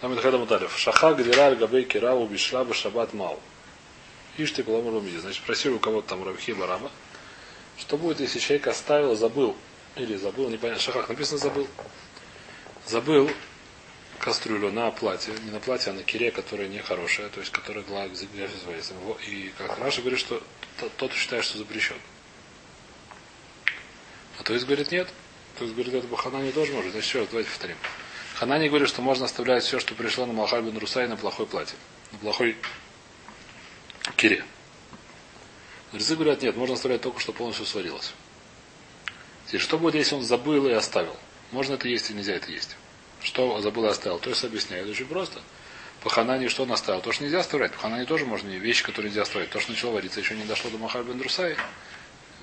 Там это когда Муталев. Шаха Гдираль Габей Кирау Бишла Шабат Мау. Ишь ты Куламу Значит, спросили у кого-то там Равхи Бараба, что будет, если человек оставил, забыл, или забыл, непонятно, шахах написано забыл, забыл кастрюлю на платье, не на платье, а на кире, которая нехорошая, то есть которая глаз И как Раша говорит, что тот считает, что запрещен. А то есть говорит нет. То есть говорит, это Баханани тоже может. Значит, еще раз, давайте повторим. Ханани говорит, что можно оставлять все, что пришло на Малхальбин Русай на плохой платье. На плохой кире. Мудрецы говорят, нет, можно оставлять только, что полностью сварилось. Теперь, что будет, если он забыл и оставил? Можно это есть или нельзя это есть? Что забыл и оставил? То есть объясняю, очень просто. По ханане что он оставил? То, что нельзя оставлять. По ханане тоже можно вещи, которые нельзя оставлять. То, что начало вариться, еще не дошло до Махар бен Друсай.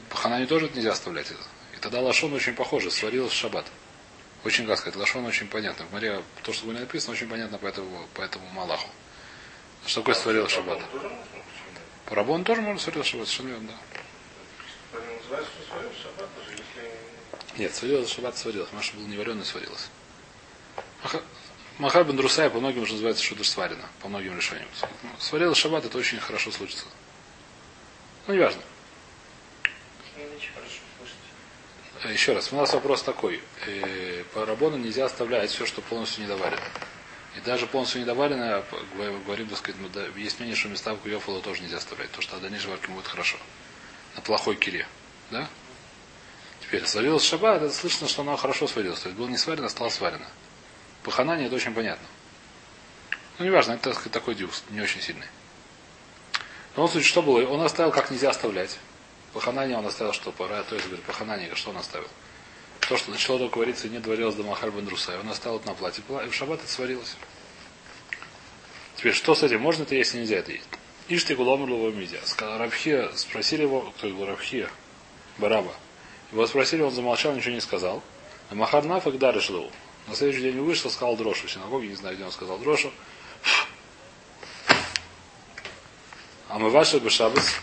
По ханане тоже нельзя оставлять. И тогда лашон очень похоже, сварилось в шаббат. Очень, как сказать, лашон очень понятно. В море, то, что было написано, очень понятно по этому, по этому Малаху. Что такое в шаббат? По рабону тоже можно в шаббат, совершенно верно, да. Нет, сварилось шаббат сварилось. Маша был не вареный, сварилось. Махар бен Друсай по многим уже называется, даже сварено. По многим решениям. Сварилось шаббат, это очень хорошо случится. Ну, неважно. Еще раз, у нас вопрос такой. Э, по рабону нельзя оставлять все, что полностью недоварено. И даже полностью недоваренное, говорим, так сказать, есть мнение, что места в тоже нельзя оставлять, потому что дальнейшей варки будет хорошо. На плохой кире. Да? Теперь сварилась шаббат, это слышно, что она хорошо сварилась. То есть было не сварено, стало сварено. По это очень понятно. Ну, неважно, это сказать, такой дюкс, не очень сильный. В любом случае, что было? Он оставил, как нельзя оставлять. По он оставил, что пора, то есть, говорит, по что он оставил? То, что начало только вариться и не доварилось до Махаль Руса. Он оставил это на платье. И в шаббат это сварилось. Теперь, что с этим? Можно это есть, нельзя это есть? Ишти гуломрлова мидия. Рабхия спросили его, кто был Рабхия? Бараба. Его спросили, он замолчал, ничего не сказал. А Махар нафиг даришлоу. На следующий день вышел, сказал дрошу в синагоге, не знаю, где он сказал дрошу. А мы ваши бешабас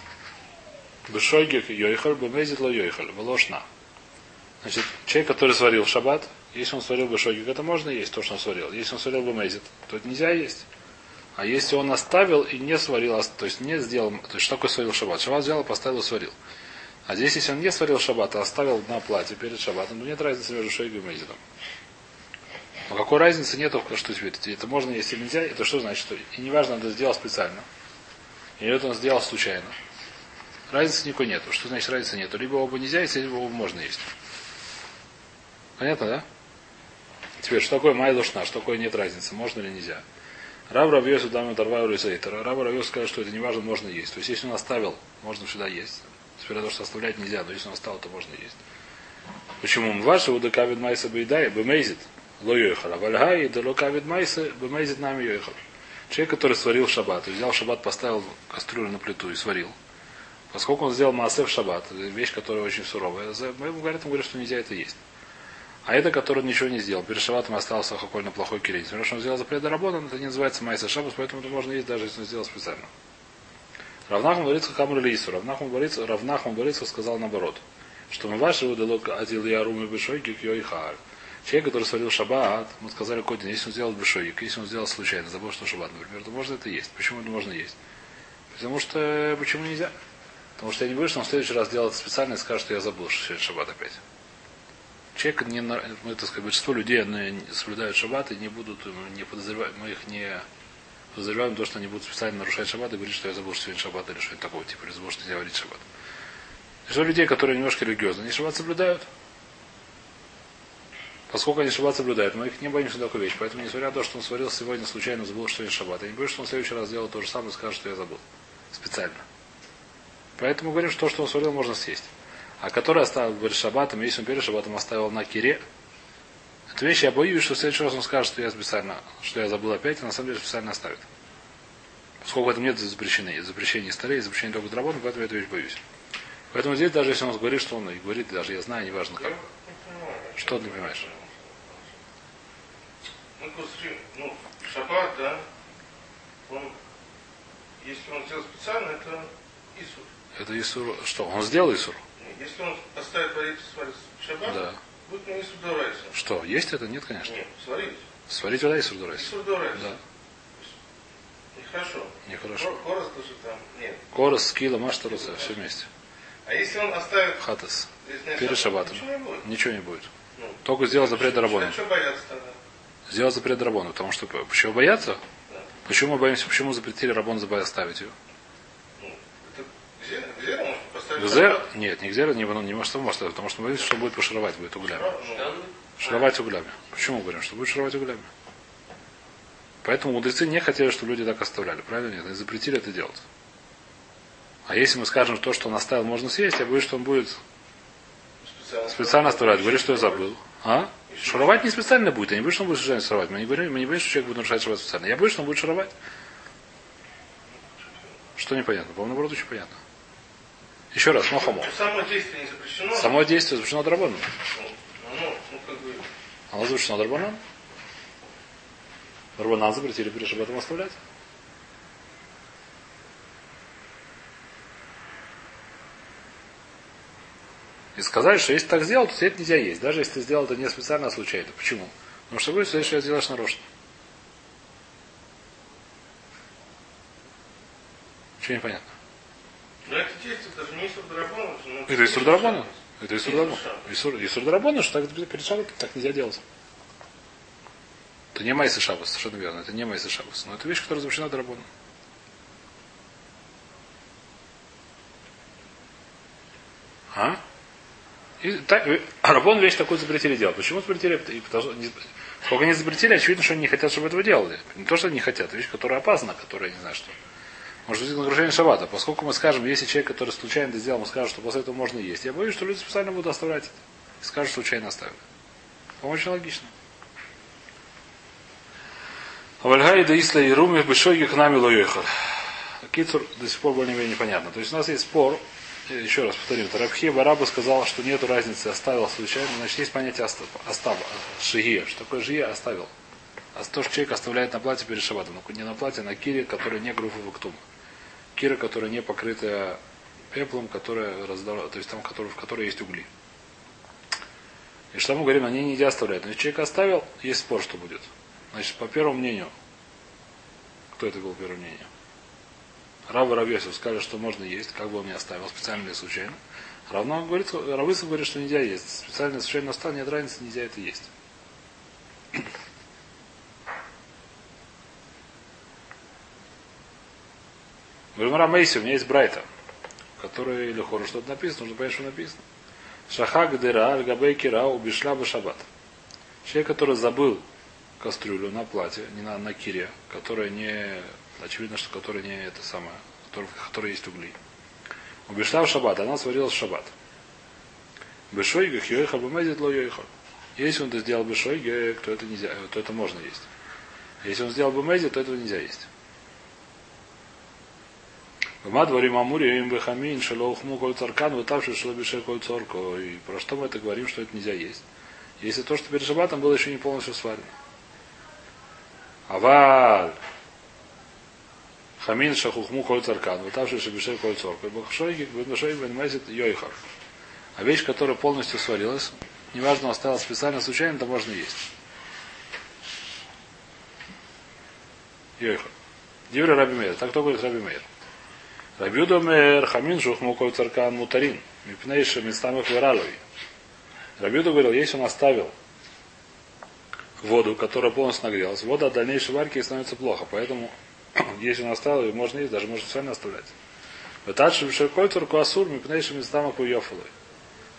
бешойгик йойхаль бемезит ло йойхаль, волошна. Значит, человек, который сварил шаббат, если он сварил бешойгик, это можно есть, то, что он сварил. Если он сварил бемезит, то это нельзя есть. А если он оставил и не сварил, то есть не сделал, то есть что такое сварил шаббат? Шаббат взял, поставил и сварил. А здесь, если он не сварил шаббат, а оставил на платье перед шаббатом, то нет разницы между шойгом и мезидом. Но какой разницы нету, что теперь? Это можно, если нельзя, это что значит? Что и неважно, он это сделал специально. Или это он сделал случайно. Разницы никакой нету. Что значит разницы нету? Либо оба нельзя есть, либо оба можно есть. Понятно, да? Теперь, что такое майя душна, что такое нет разницы, можно или нельзя. Раб Равьесу дам Дарвару Раб Равьесу сказал, что это не важно, можно есть. То есть, если он оставил, можно всегда есть. Теперь то, что оставлять нельзя, но если он оставил, то можно есть. Почему? Ваши удакавид майса бейдай, бемейзит, ло йохал. А вальгай, да локавид майса, бемейзит нами йохал. Человек, который сварил шаббат, взял шаббат, поставил кастрюлю на плиту и сварил. Поскольку он сделал массе в шаббат, вещь, которая очень суровая, мы ему говорим, что нельзя это есть. А это, который ничего не сделал. Перед шаббатом остался хаколь на плохой кирей. Потому что он сделал запрет работы, это не называется майса шаббат, поэтому это можно есть, даже если он сделал специально. Равнахман говорится Хамр Лису. Равнахман говорится, Равнахман говорится, сказал наоборот. Что мы ваши удалок адил ярумы бешойгик йойхар. Человек, который сварил шаббат, мы сказали Кодин, если он сделал бешойгик, если он сделал случайно, забыл, что шаббат, например, то можно это есть. Почему это можно есть? Потому что почему нельзя? Потому что я не боюсь, что он в следующий раз делает специально и скажет, что я забыл, что сегодня шаббат опять. Человек, не, мы, так сказать, большинство людей они соблюдают шаббат и не будут, не подозревать, мы их не подозреваем то, что они будут специально нарушать шаббат и говорить, что я забыл, что сегодня шаббат или что-нибудь такого типа, или забыл, что нельзя говорить шаббат. Что людей, которые немножко религиозны, они шаббат соблюдают. Поскольку они шаббат соблюдают, мы их не боимся такой вещь. Поэтому, несмотря на то, что он сварил сегодня, случайно забыл, что сегодня шаббат, я не боюсь, что он в следующий раз сделает то же самое и скажет, что я забыл. Специально. Поэтому говорим, что то, что он сварил, можно съесть. А который оставил перед шаббатом, если он перед шаббатом оставил на кире, Эту вещь я боюсь, что в следующий раз он скажет, что я специально, что я забыл опять, а на самом деле специально оставит. Поскольку в этом нет запрещений, запрещений старей, запрещений только драбон, поэтому я эту вещь боюсь. Поэтому здесь, даже если он говорит, что он и говорит, даже я знаю, неважно как. Что ты не понимаешь? Ну, ну, шаббат, да, он, если он сделал специально, это Исур. Это Исур, что? Он сделал Исур? Если он поставит варить шаббат, да. будет на Исур Дорайса. Что, есть это? Нет, конечно. Нет, сварились. Сварить вода и сурдурайс. Исур Дорес. Да, Нехорошо. нехорошо. Кор- Корос тоже там. Нет. Корос, скила, маштаруса, все вместе. А если он оставит Хатас. Перед шаббатом. Ничего не будет. Ничего не будет. Ну, Только сделал запрет Дарабона. Бояться тогда? Сделал запрет Дарабона. Потому что почему бояться? Да. Почему мы боимся, почему запретили Рабон оставить ее? Ну, это где, где можно поставить? Гзер? Нет, не гзер, не, ну, не может, может, потому что мы боимся, что будет пошаровать, будет углями. Шаровать углями. Почему говорим, что будет шаровать углями? Поэтому мудрецы не хотели, чтобы люди так оставляли. Правильно? Нет, они запретили это делать. А если мы скажем, что то, что он оставил, можно съесть, я боюсь, что он будет специально. специально оставлять. Говорит, что я забыл. А? Шаровать не специально будет. Я не боюсь, что он будет случайно шаровать. Мы не, говорим, мы не боимся, что человек будет нарушать шаровать специально. Я боюсь, что он будет шаровать. Что непонятно? По-моему, наоборот, очень понятно. Еще раз, махомо. Само действие не запрещено. Само действие запрещено драбоном. Ну, ну, ну, как бы, Оно запрещено драбоном. Драбонан запретили перед шабатом оставлять. И сказали, что если так сделал, то это нельзя есть. Даже если ты сделал это не специально, а случайно. Почему? Потому что будет, что следующий раз делаешь нарочно. Ничего не понятно. но это действие даже не Исур Драбона. ну, Это Исур Драбона. Это Исур Драбона. Исур, Драбона, что так перед шаббатом так нельзя делать. Это не Майса Шабас, совершенно верно. Это не Майса Шабас. Но это вещь, которая запрещена Драбоном. А? И так, э, Рабон вещь такую запретили делать. Почему запретили? Потому что Сколько они запретили, очевидно, что они не хотят, чтобы этого делали. Не то, что они не хотят, вещь, которая опасна, которая, не знаю, что. Может быть, нарушение шаббата. Поскольку мы скажем, если человек, который случайно это сделал, мы скажем, что после этого можно есть. Я боюсь, что люди специально будут оставлять это. И скажут, случайно оставили. По-моему, очень логично. Вальгай да Исла и Руми Бешойги к нами лоехал. Кицур до сих пор более-менее непонятно. То есть у нас есть спор, э, еще раз повторим, Тарабхи Бараба сказал, что нет разницы, оставил случайно, значит есть понятие остав, остав шигия. Что такое жия оставил? А то, что человек оставляет на платье перед шабатом. Ну, не на платье, а на кире, которая не груфа вактум. Кира, которая не покрытая пеплом, которая раздор... то есть там, в которой есть угли. И что мы говорим, они нельзя оставлять. Но если человек оставил, есть спор, что будет. Значит, по первому мнению, кто это был первое мнение? Раба Равьесов сказали, что можно есть, как бы он не оставил, специально или случайно. Равно говорит, Равысов говорит, что нельзя есть. Специально случайно оставил, нет разницы, нельзя это есть. Говорим, Рамейси, у меня есть Брайта, который или хору что-то написано, нужно понять, что написано. Шахак дыра, аль-габей кира, убишла бы шаббат. Человек, который забыл кастрюлю на платье, не на, на кире, которая не, очевидно, что которая не это самое, которая, в которой есть угли. Убишла в шаббат, она сварилась в шаббат. Бешойгах йоиха бумезит ло йоиха. Если он это сделал бешойге, то это нельзя, то это можно есть. Если он сделал бумези, то этого нельзя есть. Вма дворим амури им бехамин шелоухму коль царкан вытавший шелобише коль цорко. И про что мы это говорим, что это нельзя есть? Если то, что перед шабатом было еще не полностью сварено. Аваль. Хамин шахухму коль царкан, вытавший шелобише коль цорко. И бахшойги бенмешой бенмезит йойхар. А вещь, которая полностью сварилась, неважно, осталась специально, случайно, то можно есть. Йойхар. Диври Раби Мейр. Так кто говорит Раби Мейр? Рабиуда мэр хамин шухму коль царкан мутарин. Мипнейши местамых выралуй. Рабиуда говорил, если он оставил воду, которая полностью нагрелась, вода от дальнейшей варки становится плохо. Поэтому, если он оставил, ее можно есть, даже можно специально оставлять. Вытачи в ширкой царку асур мипнейши местамых уйофалой.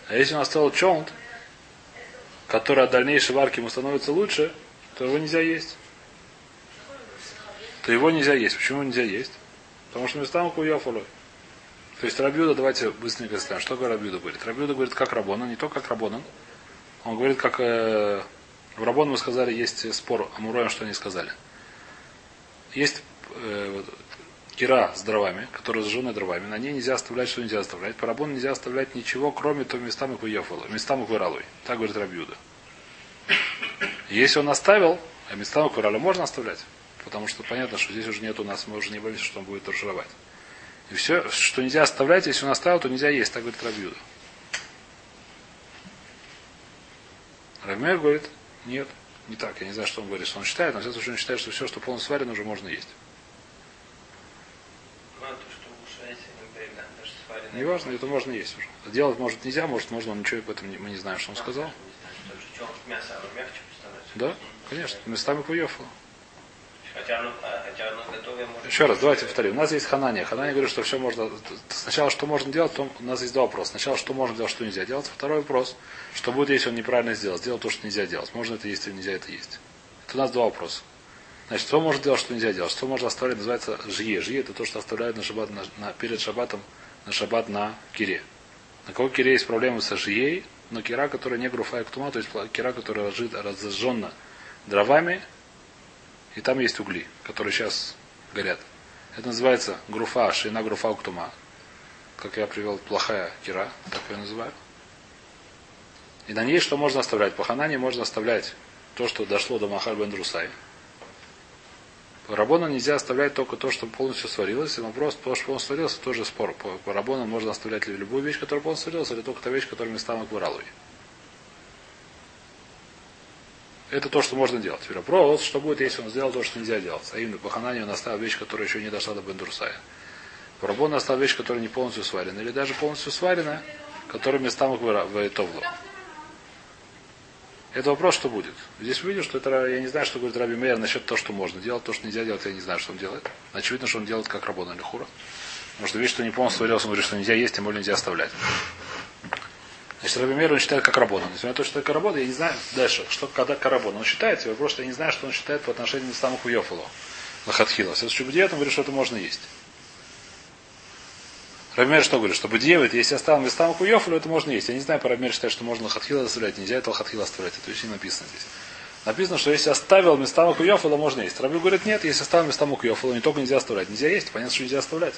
А если он оставил чонт, который от дальнейшей варки ему становится лучше, то его нельзя есть. То его нельзя есть. Почему нельзя есть? Потому что местам куяфулой. То есть Рабиуда, давайте быстренько скажем, что Рабиуда говорит. Рабиуда говорит, как Рабона, не то как Рабона. Он говорит, как э, в Рабон мы сказали, есть спор Амуроем, что они сказали. Есть э, кира с дровами, которая зажжена дровами, на ней нельзя оставлять, что нельзя оставлять. По Рабону нельзя оставлять ничего, кроме того местам и куяфула, местам и куралуй. Так говорит Рабиуда. Если он оставил, а местам и куралуй можно оставлять. Потому что понятно, что здесь уже нет у нас, мы уже не боимся, что он будет торжировать. И все, что нельзя оставлять, если он оставил, то нельзя есть, так говорит Рабьюда. Рамер говорит, нет. Не так, я не знаю, что он говорит, что он считает, но в случае он считает, что все, что полностью сварено, уже можно есть. Сваренные. Неважно, это можно есть уже. Делать может нельзя, может можно, но ничего об этом не- мы не знаем, что он сказал. Не. Да, конечно, местами куёфа. Хотя оно, а, хотя оно готовое может Еще раз, давайте повторим. У нас есть ханания. Ханания говорит, что все можно... Сначала, что можно делать, то у нас есть два вопроса. Сначала, что можно делать, что нельзя делать. Второй вопрос, что будет, если он неправильно сделал. Сделал то, что нельзя делать. Можно это есть или нельзя это есть. Это у нас два вопроса. Значит, что можно делать, что нельзя делать. Что можно оставлять, называется жие. Жие это то, что оставляют на шаббат, на, на- перед шаббатом, на шаббат на кире. На кого кире есть проблемы со жией, но кира, которая не груфая ктума, то есть кира, которая разжит, разожжена дровами, и там есть угли, которые сейчас горят. Это называется груфа, шина груфа уктума. Как я привел, плохая кира, так я называю. И на ней что можно оставлять? По ханане можно оставлять то, что дошло до Махаль бен Друсай. По нельзя оставлять только то, что полностью сварилось. И вопрос, то, что полностью сварилось, тоже спор. По, по рабону можно оставлять любую вещь, которая полностью сварилась, или только та вещь, которая местами кваралуй. Это то, что можно делать. Теперь вопрос, что будет, если он сделал то, что нельзя делать. А именно, по он оставил вещь, которая еще не дошла до Бендурсая. По оставил вещь, которая не полностью сварена. Или даже полностью сварена, которая местами в Товлу. Это вопрос, что будет. Здесь мы видим, что это, я не знаю, что говорит Раби Мейер насчет того, что можно делать, то, что нельзя делать, я не знаю, что он делает. Очевидно, что он делает как Рабона или Хура. Потому что вещь, что не полностью сварилась, он говорит, что нельзя есть, тем более нельзя оставлять. Значит, Раби Мейер он считает как Рабона. Несмотря на то, что это как Рабона, я не знаю дальше, что когда Карабона. Он считает, вопрос, что я не знаю, что он считает по отношению к самому Хуйофалу. Лахатхила. В следующем он говорит, что это можно есть. Рамир что говорит? Что Будиевит, если оставил местам Хуйофалю, это можно есть. Я не знаю, по Рамир считает, что можно Лахатхила оставлять. Нельзя это Лахатхила оставлять. Это очень написано здесь. Написано, что если оставил местам Хуйофала, можно есть. Раби говорит, нет, если оставил местам Хуйофала, не только нельзя оставлять. Нельзя есть, понятно, что нельзя оставлять.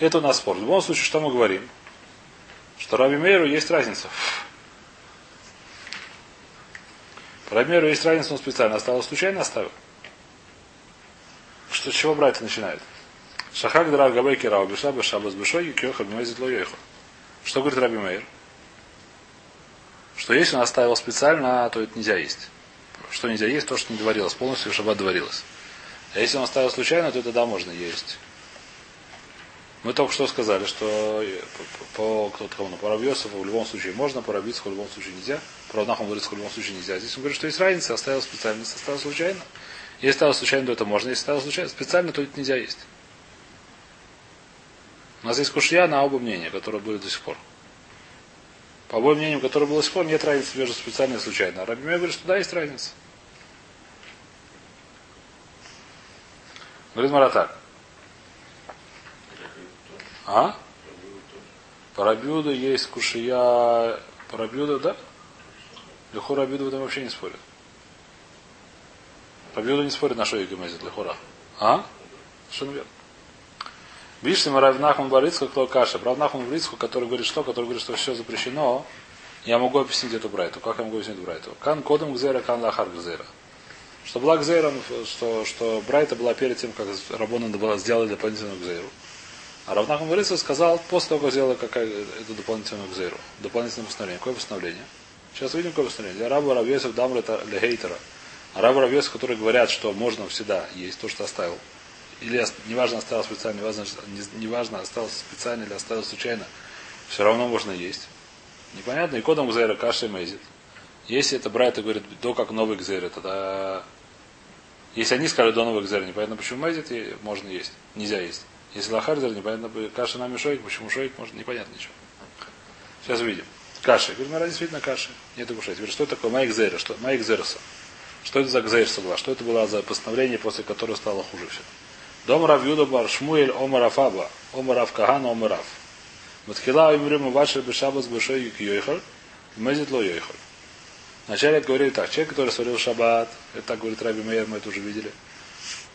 Это у нас спор. В любом случае, что мы говорим? Что Раби Мейру есть разница. Раби Мейру есть разница, он специально оставил, случайно оставил. Что, с чего брать начинает? Шахак дра габей кирау бешла бешабас бешой кёха бимезит ло йойха. Что говорит Раби Мейр? Что если он оставил специально, то это нельзя есть. Что нельзя есть, то, что не доварилось. Полностью в шаббат доварилось. А если он оставил случайно, то тогда можно есть. Мы только что сказали, что по, по, кто кому по Рабьосову в любом случае можно, по Рабицху в любом случае нельзя, по Равнаху в любом случае нельзя. Здесь он говорит, что есть разница, оставил специально, если оставил случайно. Если оставил случайно, то это можно, если оставил случайно, специально, то это нельзя есть. У нас есть кушья на оба мнения, которые были до сих пор. По обоим мнениям, которые было до сих пор, нет разницы между специально и случайно. А Раби говорит, что да, есть разница. Говорит Мара. А? Парабюда есть кушия. Парабюда, да? Лехора Абюда в этом вообще не спорит. Рабиуда не спорит на шоике мезит лехора. А? Что верно. Мы Равнахман Барицку, кто каша. Равнахман Барицку, который говорит что? Который говорит, что все запрещено. Я могу объяснить эту брайту. Как я могу объяснить брайту? Кан кодом гзера, кан лахар гзера. Что была гзера, что, что брайта была перед тем, как Рабона сделали дополнительную гзеру. А Равнахман Барицку сказал, после того, как сделали какая, эту дополнительную гзеру. Дополнительное постановление. Какое постановление? Сейчас увидим, какое постановление. Для раба Равьесов Дамра для хейтера. А рабы Равьесов, которые говорят, что можно всегда есть то, что оставил. Или неважно, оставил специально, неважно, неважно, оставил специально или оставил случайно, все равно можно есть. Непонятно. И кодом Гзейра каши мейзит. Если это брать, говорит, до как новый Гзейра, тогда... Если они скажут до нового Гзейра, непонятно, почему мейзит, и можно есть. Нельзя есть. Если лахарзер, непонятно, каша нами шоик, почему шоик, можно, непонятно ничего. Сейчас увидим. Каши. Мы действительно каши. Нет кушать. Теперь что такое Майк Зера? Что? Майк Зерса. Что это за Гзейрса была? Что это было за постановление, после которого стало хуже все? Дом Рав Юда Бар Шмуэль Омарав Аба, Омарав Каган Омарав. Матхила Имрим Вашер Бешабас Бешой Йойхар, Мезит Ло Йойхар. Вначале говорили так, человек, который сварил шаббат, это так говорит Раби Мейер, мы это уже видели.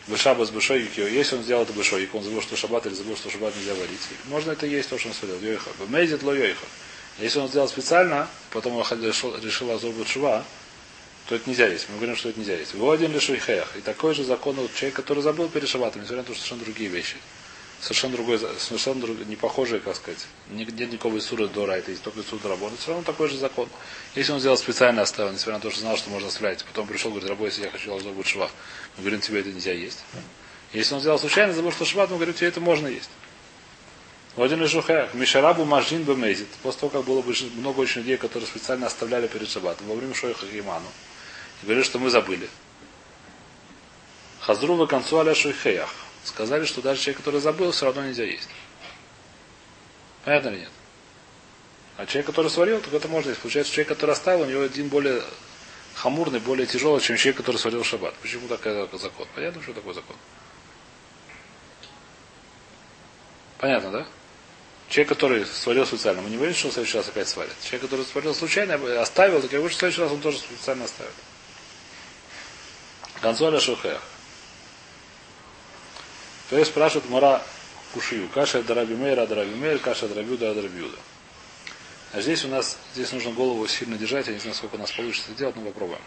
Бешабас Бешой Если он сделал это Бешой, он забыл, что шаббат или забыл, что шаббат нельзя варить. Можно это есть, то, что он сварил. Йойхар. Мезит Ло Йойхар. Если он сделал специально, потом он решил, решил Азор Шува, то это нельзя есть. Мы говорим, что это нельзя есть. Его один лишь. И такой же закон у человека, который забыл перед шаббатом, несмотря на то, что совершенно другие вещи. Совершенно другой, совершенно друг, не похожий, как сказать, нет никакого Исура до Райта, есть только Исура работы, все равно такой же закон. Если он сделал специально оставил, несмотря на то, что знал, что можно оставлять, потом пришел, говорит, рабой, если я хочу должно быть шва, мы говорим, тебе это нельзя есть. Если он сделал случайно, забыл, что шват, мы говорим, тебе это можно есть. Один из жухах. Мишарабу мажин бемезит. После того, как было много очень людей, которые специально оставляли перед шабатом во время шойха Химану. И говорили, что мы забыли. Хазру концу аля шуйхеях. Сказали, что даже человек, который забыл, все равно нельзя есть. Понятно или нет? А человек, который сварил, так это можно есть. Получается, человек, который оставил, у него один более хамурный, более тяжелый, чем человек, который сварил шаббат. Почему такой закон? Понятно, что такой закон? Понятно, да? Человек, который сварил специально, мы не говорим, что он в следующий раз опять сварит. Человек, который сварил случайно, оставил, так я говорю, что в следующий раз он тоже специально оставит. Консоля Шухех. То есть спрашивает Мара Кушию. Каша Дараби Мейра, Дараби Мейр, Каша Дарабиуда, Дарабиуда. А здесь у нас, здесь нужно голову сильно держать. Я не знаю, сколько у нас получится сделать, но попробуем.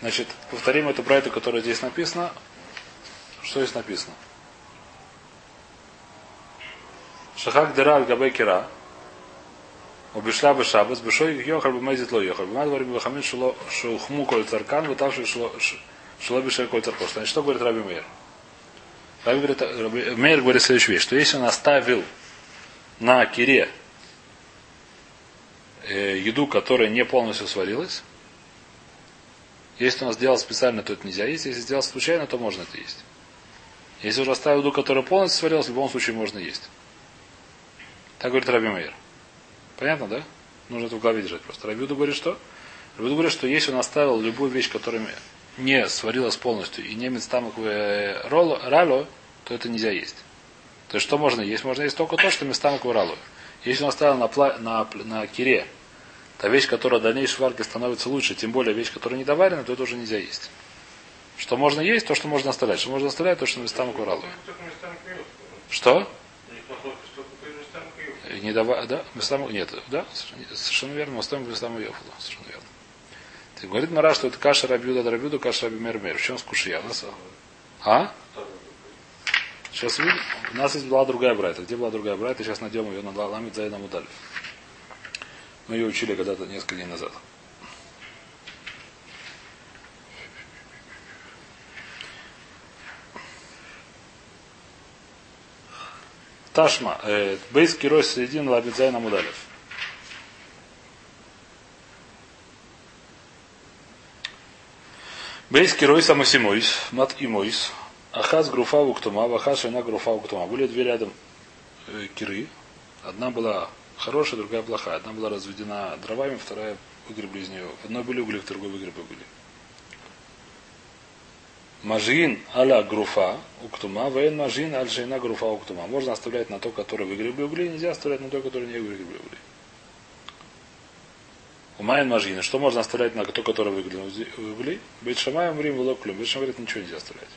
Значит, повторим эту брайту, которая здесь написана. Что здесь написано? Шахак дыра аль кира. Убишла бы шабас, бешой йохар бы мезит ло йохар. Бимад говорим бахамин шухму коль царкан, вытавший шло бешер коль царкош. Значит, что говорит Раби Мейр? Раби говорит, Раби Мейр говорит следующую вещь, что если он оставил на кире э, еду, которая не полностью сварилась, если он сделал специально, то это нельзя есть. Если сделал случайно, то можно это есть. Если уже оставил еду, которая полностью сварилась, в любом случае можно есть. Так говорит Раби Мейер. Понятно, да? Нужно это в голове держать просто. Рабиуду говорит что? Рабиуду говорит, что если он оставил любую вещь, которая не сварилась полностью, и немец там рало, то это нельзя есть. То есть что можно есть? Можно есть только то, что местам рало. Если он оставил на, пла, на, на кире, та вещь, которая в дальнейшей варке становится лучше, тем более вещь, которая не доварена, то это уже нельзя есть. Что можно есть, то, что можно оставлять. Что можно оставлять, то, что местам рало. Что? не давай, да, Мислам, нет, да, совершенно верно, Мустам Мислам Йофула, совершенно верно. Ты говорит Мара, что это каша Рабиуда Рабиуда, каша Раби Мер Мер. В чем скушия? У нас... А? Сейчас видим. У нас есть была другая брайта. Где была другая брайта? Сейчас найдем ее на ламит за одному дали. Мы ее учили когда-то несколько дней назад. Ташма. Э, Бейс Кирой Средин Лабидзай Намудалев. Бейс Кирой Самосимойс, Мат и Мойс. Ахаз Груфа Уктума, Вахаз Шайна Груфа Уктума. Были две рядом э, киры. Одна была хорошая, другая плохая. Одна была разведена дровами, вторая выгребли из нее. В одной были угли, в другой выгребы были. Мажин аля груфа уктума, вейн мажин аль шейна груфа уктума. Можно оставлять на то, который выгребли угли, нельзя оставлять на то, который не выгребли угли. Умайн мажина. Что можно оставлять на то, который выгребли угли? Бейт шамаем рим влоклюм. Бейт говорит, ничего нельзя оставлять.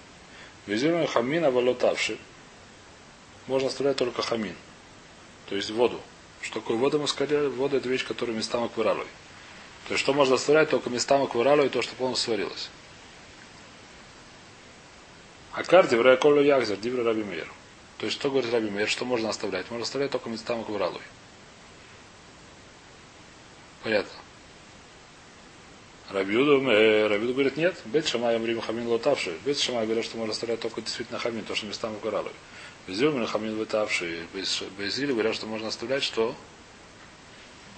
Визируем хамин авалотавши. Можно оставлять только хамин. То есть воду. Что такое вода мы сказали? Вода это вещь, которая местам акваралой. То есть что можно оставлять только местам акваралой то, что полностью сварилось. Акар дивра колю ягзер, дивра раби мейр. То есть, что говорит раби мейр, что можно оставлять? Можно оставлять только местам кваралуй. Понятно. Рабиуду, э, Рабиуду говорит, нет, Бет Шамай Амрим Хамин лотавший. Бет Шамай говорит, что можно оставлять только действительно Хамин, то, что местам Куралой. Безюмин Хамин лотавший. Безили говорят, что можно оставлять, что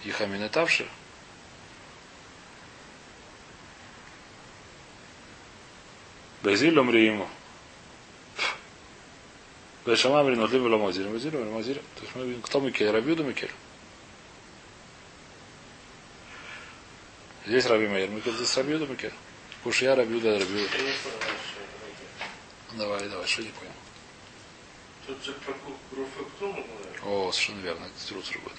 и Хамин лотавший. Безиль ему. Бешама Амрин Отлим Ламазир. Мазир, Мазир. То есть мы видим, кто Микель? Рабиуда Микель. Здесь Раби Мейер Микель, здесь Рабиуда Микель. Кушья Рабиуда Рабиуда. Давай, давай, что не понял. Тут же про Груфектуму О, совершенно верно, это будет.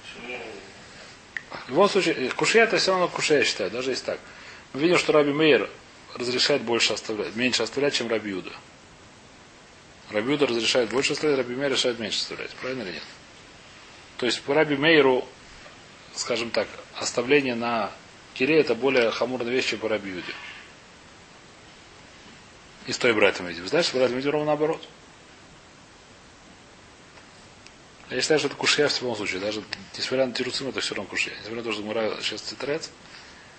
Почему? В любом случае, кушья это все равно кушья, я считаю, даже если так. Мы видим, что Раби Мейер разрешает больше оставлять, меньше оставлять, чем Раби Юда. Раби Юда разрешает больше оставлять, Раби Мейер решает меньше оставлять. Правильно или нет? То есть по Раби Мейеру, скажем так, оставление на Кире это более хамурная вещь, чем по Рабиуде. И с той братьям видим. Знаешь, брат видим ровно наоборот. Я считаю, что это кушья в любом случае. Даже несмотря на тируцим, это все равно кушья. Несмотря на то, что Гмара сейчас цитрец,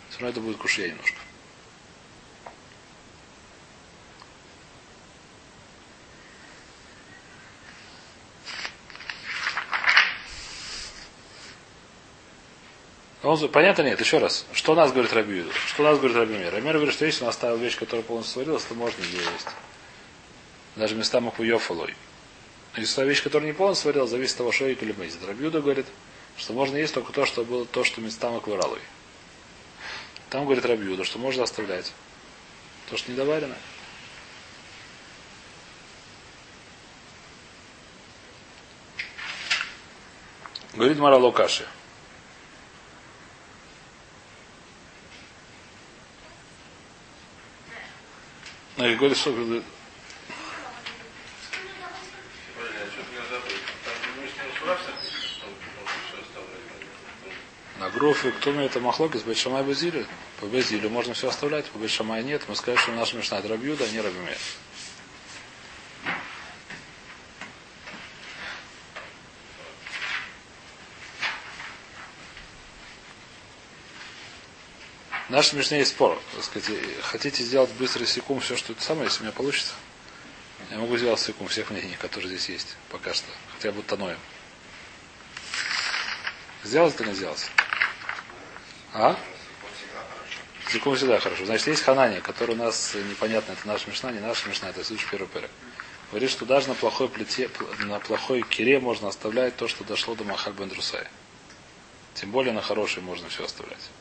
все равно это будет кушья немножко. Он, понятно нет? Еще раз. Что у нас говорит Рабиуду? Что у нас говорит Рабимир? Рабимир говорит, что если он оставил вещь, которая полностью сварилась, то можно ее есть. Даже места махуёфалой. Если та вещь, которая не полностью сварилась, зависит от того, что или мейзит. Рабиуда говорит, что можно есть только то, что было то, что места макваралой. Там говорит Рабиуда, что можно оставлять. То, что недоварено. Говорит Мара Лукаши. Ну, и говорит, что Правильно, я что-то не забыл. Там не спрашивать, что все оставлять. на Груфе, кто мне это махлоки с Бетшамай Базилю? По Базилю можно все оставлять, по Бетшамай нет. Мы скажем, что наш Мишна это Рабьюда, а не Рабимер. Наш Мишне есть спор. Так сказать, хотите сделать быстрый секунд все, что это самое, если у меня получится? Я могу сделать секунд всех мнений, которые здесь есть пока что. Хотя бы тоноем. Сделать это не сделать? А? Секунд всегда хорошо. Значит, есть ханания, который у нас непонятно, это наша мешна, не наша мешна, это случай первый перек. Говорит, что даже на плохой плите, на плохой кире можно оставлять то, что дошло до Махак Бендрусай. Тем более на хорошей можно все оставлять.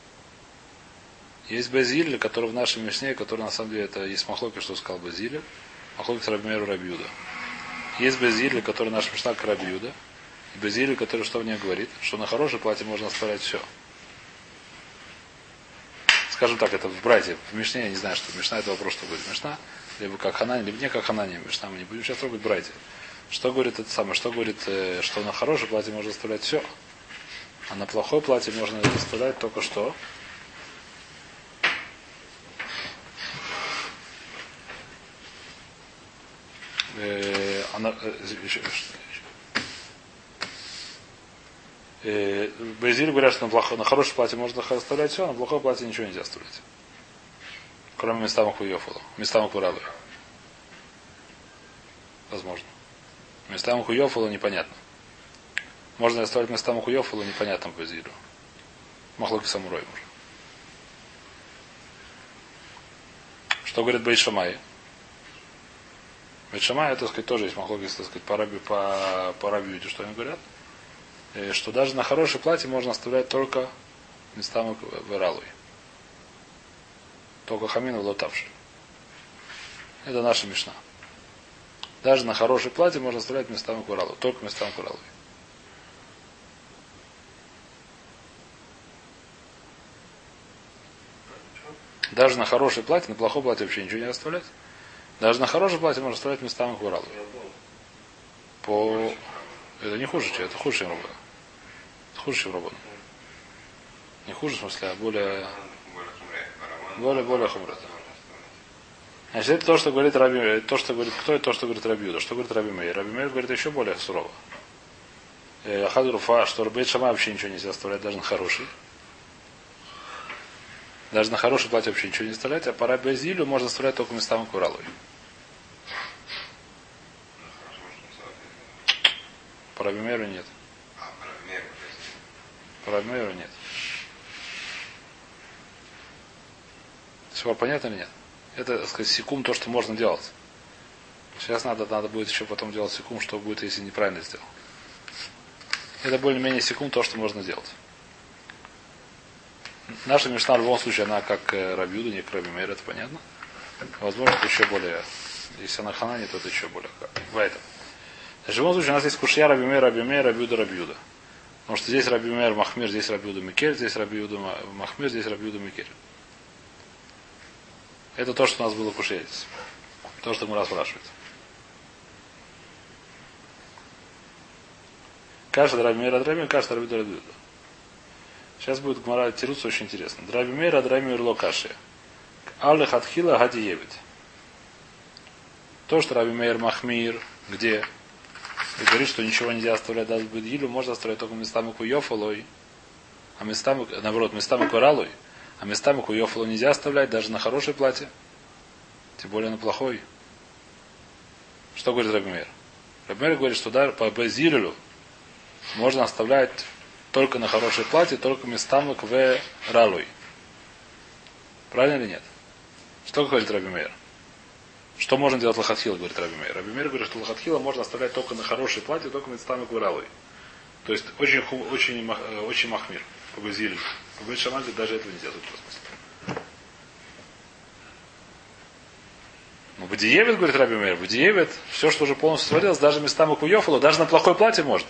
Есть Базиль, который в нашем Мишне, который на самом деле это есть Махлоки, что сказал Базиль. Махлоки с Рабимеру Рабиуда. Есть Базиль, который наш Мишна к Рабиуда. И Базиль, который что в ней говорит, что на хорошее платье можно оставлять все. Скажем так, это в братье, в Мишне, я не знаю, что Мишна это вопрос, что будет Мишна, либо как Ханани, либо не как Ханани, Мишна, мы не будем сейчас трогать братья. Что говорит это самое, что говорит, э, что на хорошее платье можно оставлять все, а на плохое платье можно оставлять только что, э, э, еще- э, Базиль говорят, что на, плохо, на хорошее платье можно оставлять все, а на плохое платье ничего нельзя оставлять. Кроме места Махуёфула. Места Махуралы. Возможно. Места Махуёфула непонятно. Можно ли оставлять места Махуёфула непонятно по Базилю. Махлоки Самурой может. Что говорит Бейт Шамай? Бейт Шамай, так сказать, тоже есть махлоки, так сказать, по, раби, по, по рабиуте, что они говорят. Э, Что даже на хорошее платье можно оставлять только места Вералуи. Только хамин лотавший. Это наша мешна. Даже на хорошее платье можно оставлять местами куралу. Только местами куралу. Даже на хорошее платье, на плохое платье вообще ничего не оставлять. Даже на хорошее платье можно оставлять местами куралу. По... Это не хуже, чем это хуже, чем работа. Это хуже, чем работа. Не хуже, в смысле, а более, более, более хумрата. Значит, это то, что говорит Раби, то, что говорит, кто это то, что говорит Рабиуда, что говорит Раби Мейр. Раби Мейр говорит еще более сурово. Э, Ахад Руфа, что Рабейт Шама вообще ничего нельзя оставлять, даже на хороший. Даже на хороший платье вообще ничего не оставлять, а по Раби Азилю можно оставлять только местами Куралой. По Раби Мейру нет. По Раби Мейру нет. Все понятно или нет? Это, так сказать, секунд то, что можно делать. Сейчас надо, надо будет еще потом делать секунд, что будет, если неправильно сделал. Это более-менее секунд то, что можно делать. Наша мечта в любом случае, она как э, Рабиуда, не Мейр, это понятно. Возможно, это еще более, если она Ханани, то это еще более. В этом. В любом случае, у нас есть кушья Раби Мейр, Раби Мейр, Рабиуда, Рабиуда. Потому что здесь Раби Мейр, Махмир, здесь Рабиуда, Микель, здесь Рабиуда, Махмир, здесь Рабиуда, Микель. Это то, что у нас было кушья здесь. То, что Мура спрашивает. Каша Раби Мейр, Раби Мейр, каша Раби Рабиуда. Сейчас будет Гмара тирутся очень интересно. Драби Мейра, Драби Мейр Локаши. Аллы Хатхила Гади Евит. То, что Раби Мейр Махмир, где и говорит, что ничего нельзя оставлять даже Бедилю, можно оставлять только местами Куйофалой, а местами, наоборот, местами Куралой, а местами Куйофалу нельзя оставлять даже на хорошее платье, тем более на плохой. Что говорит? Раби Мейр говорит, что да, по Безилю можно оставлять только на хорошее платье, только местами в Ралуй. Правильно или нет? Что говорит Раби Мейр? Что можно делать лохатхила, говорит Раби Мейр. Раби Мейр говорит, что лохатхила можно оставлять только на хорошее платье, только местами куралой. То есть очень, очень, э, очень махмир. По Базилию. По Бейт даже этого не делают. Ну, Бадиевит, говорит Раби Мейр, Бадиевит, все, что уже полностью свалилось, даже местами куёфалу, даже на плохое платье можно.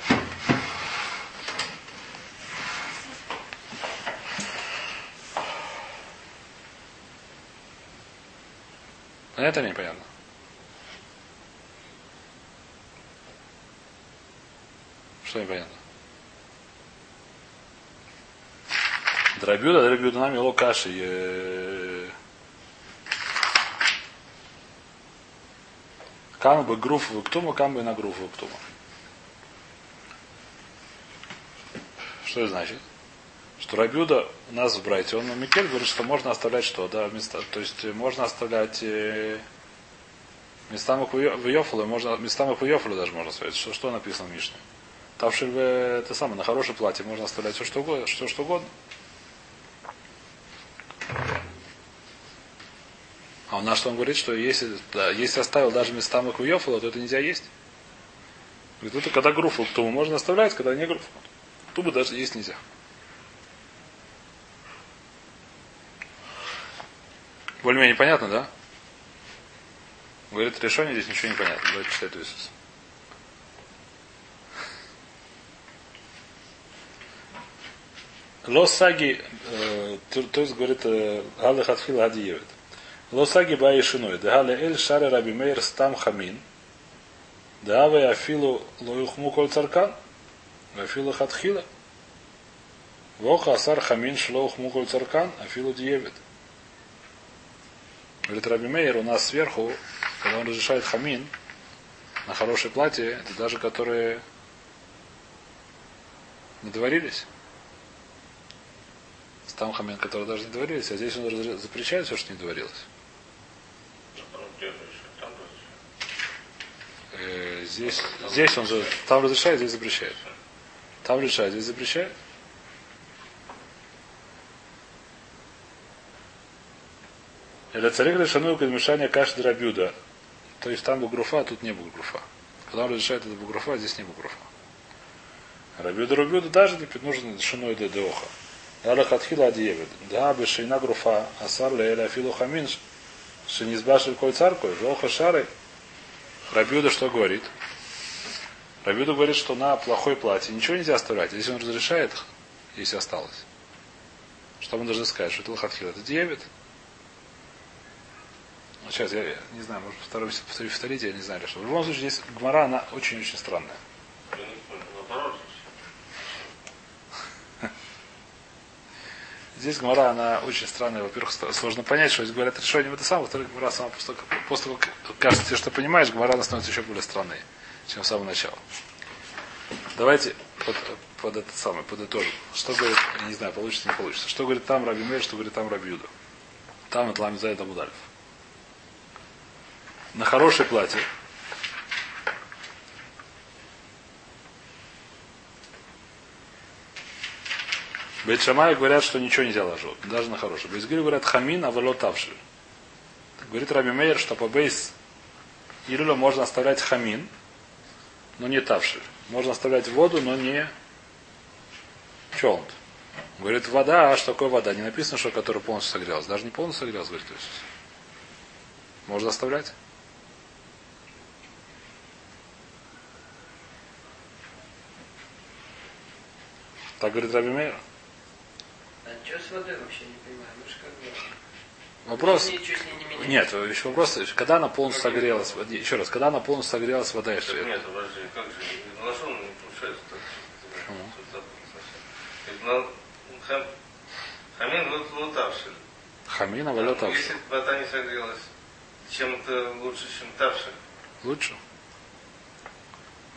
Или непонятно? Что непонятно? Драбюда, драбюда нами ло каши. Кам бы груф в ктума, кам бы на груф в ктума. Что это значит? Что Рабюда у нас в Брайте, он Микель говорит, что можно оставлять что, да, места, то есть можно оставлять э, местами в Йофалу, можно, местами в Йофалу даже можно оставлять. Что, что написано в Мишне? Тавшиль это самое, на хорошее платье можно оставлять все что угодно. Что, что угодно. А у нас что он говорит, что если, да, если оставил даже местами в Йофалу, то это нельзя есть. Говорит, это когда груфу, то можно оставлять, когда не груфу. Тубу даже есть нельзя. Более-менее понятно, да? Говорит, решение здесь ничего не понятно. Давайте читать Иисус. Лосаги, э, то есть говорит, Гале Хатфил Гадиевит. Лосаги Баи Шиной. Дагали Эль Шаре Раби Мейр Стам Хамин. Давай Афилу Лоюхму Коль Царкан. Афилу Хатхила. Воха Асар Хамин Шлоухму Коль Царкан. Афилу Диевит. Говорит Раби Мейер, у нас сверху, когда он разрешает хамин на хорошее платье, это даже которые не доварились. Там хамин, которые даже не доварились, а здесь он запрещает все, что не доварилось. Э, здесь, здесь он же, там разрешает, здесь запрещает. Там разрешает, здесь запрещает. Или царик решану подмешание каши драбюда. То есть там бугруфа, а тут не бугруфа. Потом разрешает это бугруфа, а здесь не бугруфа. Рабюда рабюда даже не нужен шиной де деоха. Ала хатхила адиевит. Да, бы шейна груфа, асар ле эля филу хамин, шинизбашель коль царкой, жоха шары. Рабюда что говорит? Рабюда говорит, что на плохой платье ничего нельзя оставлять. Если он разрешает, если осталось. Что мы должны сказать? Что это лохатхила? Это диевит. Ну, сейчас я, не знаю, может второй, повторю, повторите, я не знаю, что. В любом случае, здесь Гмара, она очень-очень странная. Здесь Гмара, она очень странная. Во-первых, сложно понять, что здесь говорят решением это самое. Во-вторых, Гмара сама после, после того, как кажется тебе, что понимаешь, Гмара она становится еще более странной, чем с самого начала. Давайте под, под это самое, подытожим. Что говорит, я не знаю, получится, не получится. Что говорит там Раби Мейр, что говорит там Раби Юда. Там это Ламизайд Абудальф на хорошее платье. Бейт Шамай говорят, что ничего нельзя ложить, даже на хорошее. Бейт говорят хамин, а тавши. Говорит Раби Мейер, что по бейс Илюля можно оставлять хамин, но не тавши. Можно оставлять воду, но не челнт. Говорит, вода, а что такое вода? Не написано, что которая полностью согрелась. Даже не полностью согрелась, говорит. То есть. Можно оставлять? Так говорит Раби Мейр. А что с водой вообще не понимаю? Ну, как. Вопрос. Не. Нет, еще вопрос, когда она полностью согрелась, еще раз, когда она полностью согрелась вода и свет. Нет, подожди, как же, лошон не получается так. Хам... Хамин вот лутавший. Хамина валет Ну, Если вода не согрелась, чем это лучше, чем тавший? Лучше.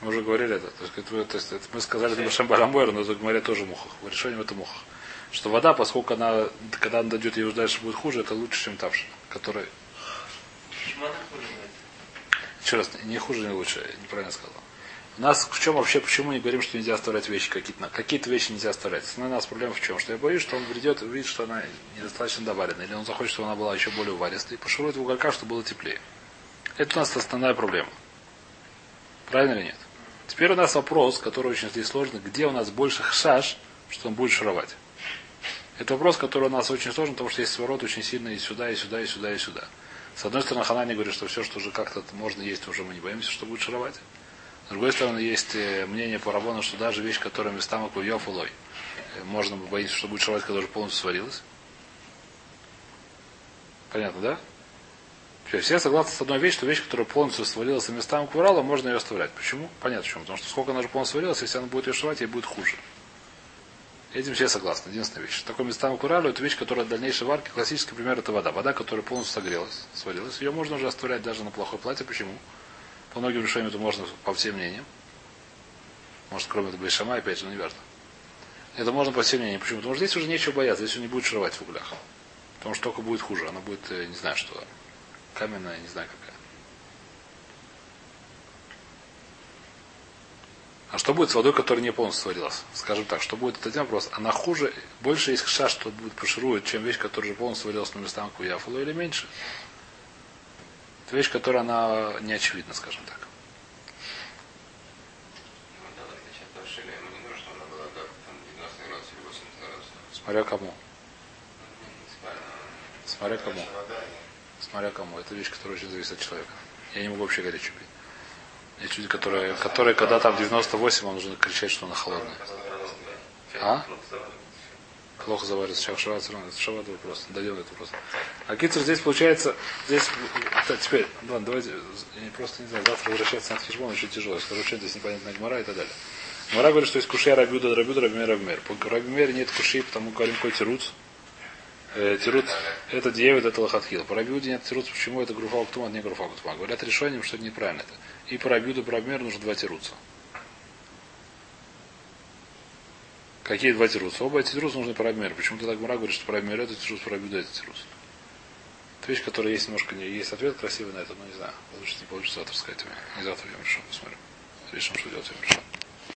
Мы уже говорили это. То есть, вы- то есть, это мы сказали это Башем Баламбойр, но это говорят тоже мухах. В это мухах. Что вода, поскольку она, когда она дойдет и уже дальше будет хуже, это лучше, чем тавшина, который Почему она хуже? Еще раз, не хуже, не лучше, я неправильно сказал. У нас в чем вообще, почему не говорим, что нельзя оставлять вещи какие-то? на- Какие-то вещи нельзя оставлять. Основная у нас проблема в чем? Что я боюсь, что он придет и увидит, что она недостаточно доварена. Или он захочет, чтобы она была еще более уваристой. И пошурует в угольках, чтобы было теплее. Это у нас основная проблема. Правильно или нет? Теперь у нас вопрос, который очень здесь сложный. Где у нас больше хшаш, что он будет шуровать? Это вопрос, который у нас очень сложный, потому что есть сворот очень сильный и сюда, и сюда, и сюда, и сюда. С одной стороны, Ханани говорит, что все, что уже как-то можно есть, уже мы не боимся, что будет шаровать. С другой стороны, есть э, мнение по Рабону, что даже вещь, которая местам куев улой, э, можно боиться, что будет шаровать, когда уже полностью сварилась. Понятно, да? Все согласны с одной вещью, что вещь, которая полностью свалилась и местам курала, можно ее оставлять. Почему? Понятно почему. Потому что сколько она уже полностью свалилась, если она будет ее шивать, ей будет хуже. Этим все согласны. Единственная вещь. Такой местам куралю это вещь, которая в дальнейшей варке, классический пример это вода. Вода, которая полностью согрелась, сварилась. Ее можно уже оставлять даже на плохое платье. Почему? По многим решениям это можно по всем мнениям. Может, кроме этого Бейшама, опять же, но не важно. Это можно по всем мнениям. Почему? Потому что здесь уже нечего бояться, здесь уже не будет шаровать в углях. Потому что только будет хуже. Она будет, э, не знаю, что каменная, не знаю какая. А что будет с водой, которая не полностью сварилась? Скажем так, что будет, это один вопрос. Она хуже, больше есть кша, что будет поширует, чем вещь, которая уже полностью сварилась на местах куяфула или меньше? Это вещь, которая она не очевидна, скажем так. Давай начать повышили. Ему не нужно, чтобы она была как там 90 градусов или 80 градусов. Смотря кому. Смотря кому. Смотря кому. Это вещь, которая очень зависит от человека. Я не могу вообще горячую пить. Есть люди, которые, которые когда там 98, он нужно кричать, что она холодная. А? Плохо заварится, сейчас шават все равно. Это шават вопрос. Дойдем до. А кицер здесь получается, здесь, да, теперь, ладно, давайте, я просто не знаю, завтра возвращаться на хижбон очень тяжело. Я скажу, что здесь непонятная гмара и так далее. Гмара говорит, что есть кушия рабиуда, рабиуда, рабимер, рабимер. По рабимере нет куши, потому говорим, какой тируц. Э, тируц, это девять, это лохатхил. По нет тируц, почему это груфа уктума, а не груфа. Говорят решением, что это неправильно это. И по рабиуду, по рабимеру нужно два тируца. Какие два тируса? Оба эти тируса нужны по рабимеру. Почему-то так Гмара говорит, что по это тирус, по это тирус. Это вещь, которая есть немножко, не, есть ответ красивый на это, но не знаю. Получится, не получится завтра сказать. Не завтра я решил, посмотрим. Решим, что делать, я решил.